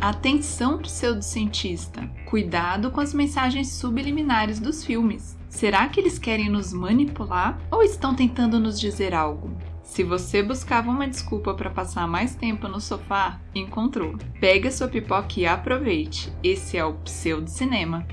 Atenção, pseudocientista! Cuidado com as mensagens subliminares dos filmes. Será que eles querem nos manipular ou estão tentando nos dizer algo? Se você buscava uma desculpa para passar mais tempo no sofá, encontrou. Pegue a sua pipoca e aproveite. Esse é o Pseudo Cinema.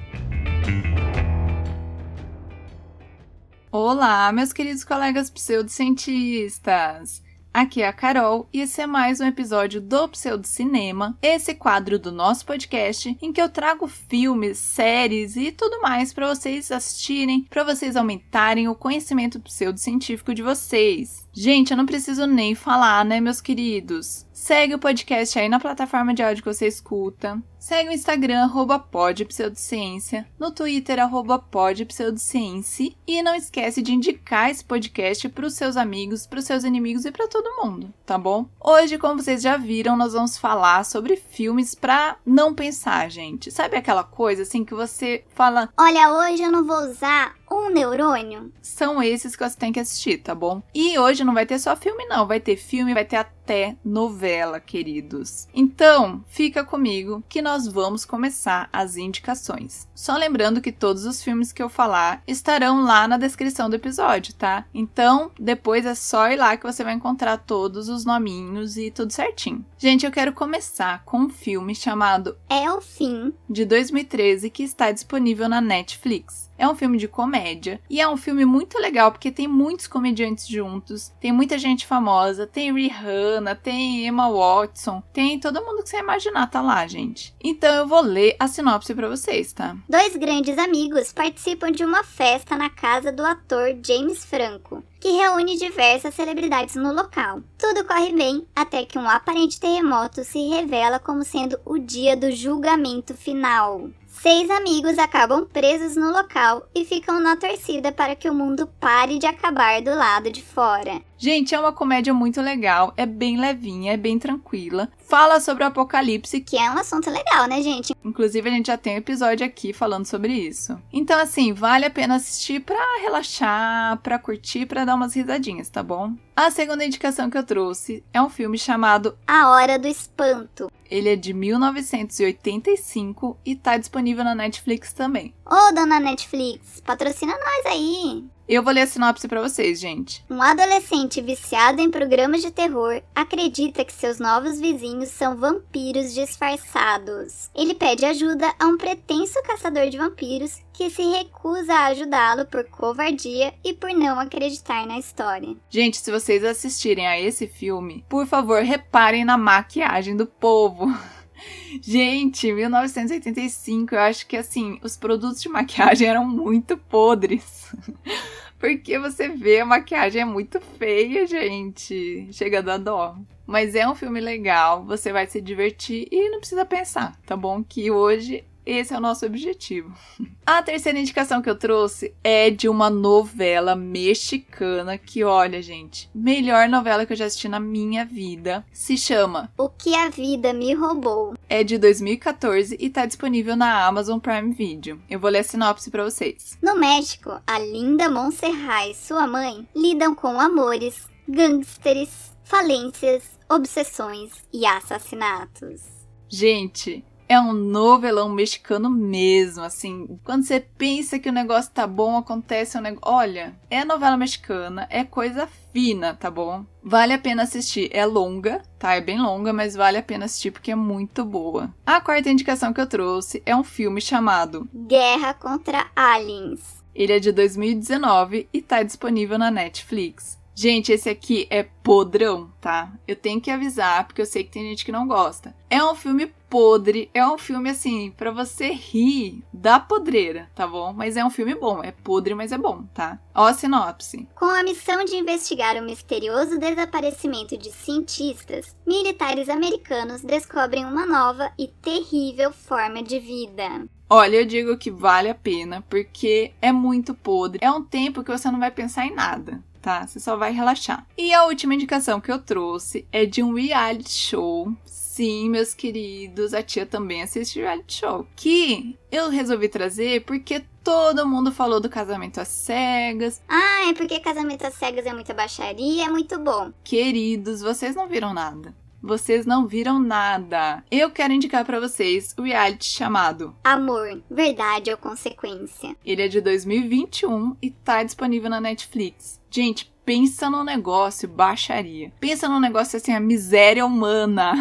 Olá, meus queridos colegas pseudocientistas! Aqui é a Carol e esse é mais um episódio do Pseudo Cinema, esse quadro do nosso podcast em que eu trago filmes, séries e tudo mais para vocês assistirem, para vocês aumentarem o conhecimento pseudocientífico de vocês. Gente, eu não preciso nem falar, né, meus queridos? Segue o podcast aí na plataforma de áudio que você escuta. Segue o Instagram, arroba podpseudociência, no Twitter, arroba podpseudociência. E não esquece de indicar esse podcast para os seus amigos, para os seus inimigos e para todo mundo, tá bom? Hoje, como vocês já viram, nós vamos falar sobre filmes para não pensar, gente. Sabe aquela coisa assim que você fala: Olha, hoje eu não vou usar um neurônio? São esses que você tem que assistir, tá bom? E hoje não vai ter só filme, não. Vai ter filme, vai ter até novela, queridos. Então, fica comigo que nós vamos começar as indicações. Só lembrando que todos os filmes que eu falar estarão lá na descrição do episódio, tá? Então, depois é só ir lá que você vai encontrar todos os nominhos e tudo certinho. Gente, eu quero começar com um filme chamado É o Fim, de 2013 que está disponível na Netflix. É um filme de comédia e é um filme muito legal porque tem muitos comediantes juntos, tem muita gente famosa, tem Rihanna, tem Emma Watson, tem todo mundo que você imaginar tá lá, gente. Então eu vou ler a sinopse para vocês, tá? dois grandes amigos participam de uma festa na casa do ator James Franco, que reúne diversas celebridades no local. Tudo corre bem até que um aparente terremoto se revela como sendo o dia do julgamento final. Seis amigos acabam presos no local e ficam na torcida para que o mundo pare de acabar do lado de fora. Gente, é uma comédia muito legal, é bem levinha, é bem tranquila. Fala sobre o apocalipse, Que é um assunto legal, né, gente? inclusive a gente já tem um episódio aqui falando sobre isso. Então assim, vale a pena assistir pra relaxar, pra curtir, pra dar umas risadinhas, tá bom? A segunda indicação que eu trouxe é um filme chamado A Hora do Espanto. Ele é de 1985 e tá disponível na Netflix também. Ô, dona Netflix, patrocina nós aí. Eu vou ler a sinopse pra vocês, gente. Um adolescente viciado em programas de terror acredita que seus novos vizinhos são vampiros disfarçados. Ele pede ajuda a um pretenso caçador de vampiros que se recusa a ajudá-lo por covardia e por não acreditar na história. Gente, se vocês assistirem a esse filme, por favor, reparem na maquiagem do povo. Gente, 1985, eu acho que assim, os produtos de maquiagem eram muito podres. Porque você vê a maquiagem é muito feia, gente. Chega a dó. Mas é um filme legal, você vai se divertir e não precisa pensar, tá bom? Que hoje esse é o nosso objetivo. A terceira indicação que eu trouxe é de uma novela mexicana que, olha, gente, melhor novela que eu já assisti na minha vida. Se chama O que a vida me roubou. é de 2014 e tá disponível na Amazon Prime Video. Eu vou ler a sinopse pra vocês. No México, a linda Montserrat e sua mãe lidam com amores, gangsters, falências, obsessões e assassinatos. Gente, é um novelão mexicano mesmo, assim. Quando você pensa que o negócio tá bom, acontece um negócio. Olha, é novela mexicana, é coisa fina, tá bom? Vale a pena assistir. É longa, tá? É bem longa, mas vale a pena assistir porque é muito boa. A quarta indicação que eu trouxe é um filme chamado Guerra contra aliens. Ele é de 2019 e tá disponível na Netflix. Gente, esse aqui é podrão, tá? Eu tenho que avisar, porque eu sei que tem gente que não gosta. É um filme podre, é um filme assim, pra você rir da podreira, tá bom? Mas é um filme bom, é podre, mas é bom, tá? Ó a sinopse. Com a missão de investigar o misterioso desaparecimento de cientistas, militares americanos descobrem uma nova e terrível forma de vida. Olha, eu digo que vale a pena, porque é muito podre. É um tempo que você não vai pensar em nada. Tá? Você só vai relaxar. E a última indicação que eu trouxe é de um reality show. Sim, meus queridos, a tia também assiste reality show. Que eu resolvi trazer porque todo mundo falou do casamento às cegas. Ah, é porque casamento às cegas é muita baixaria, é muito bom. Queridos, vocês não viram nada. Vocês não viram nada. Eu quero indicar para vocês o reality chamado Amor, Verdade ou Consequência. Ele é de 2021 e tá disponível na Netflix. Gente, pensa no negócio baixaria. Pensa no negócio assim, a miséria humana.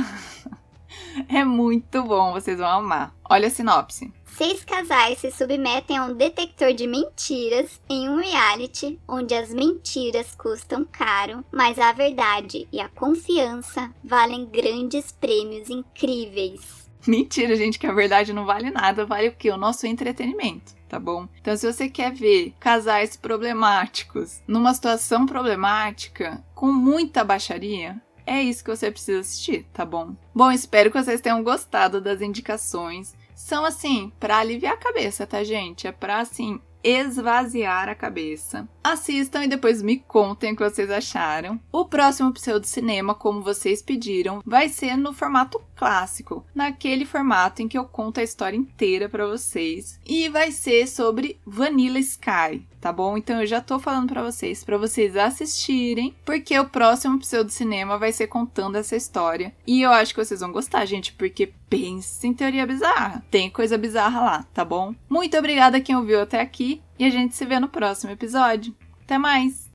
é muito bom, vocês vão amar. Olha a sinopse. Seis casais se submetem a um detector de mentiras em um reality onde as mentiras custam caro, mas a verdade e a confiança valem grandes prêmios incríveis. Mentira, gente, que a verdade não vale nada, vale o quê? O nosso entretenimento, tá bom? Então, se você quer ver casais problemáticos numa situação problemática com muita baixaria, é isso que você precisa assistir, tá bom? Bom, espero que vocês tenham gostado das indicações são assim, para aliviar a cabeça, tá, gente? É pra assim esvaziar a cabeça. Assistam e depois me contem o que vocês acharam. O próximo Pseudo Cinema, como vocês pediram, vai ser no formato clássico, naquele formato em que eu conto a história inteira para vocês, e vai ser sobre Vanilla Sky, tá bom? Então eu já tô falando para vocês, para vocês assistirem, porque o próximo Pseudo Cinema vai ser contando essa história, e eu acho que vocês vão gostar, gente, porque pense em teoria bizarra. Tem coisa bizarra lá, tá bom? Muito obrigada quem ouviu até aqui e a gente se vê no próximo episódio. Até mais!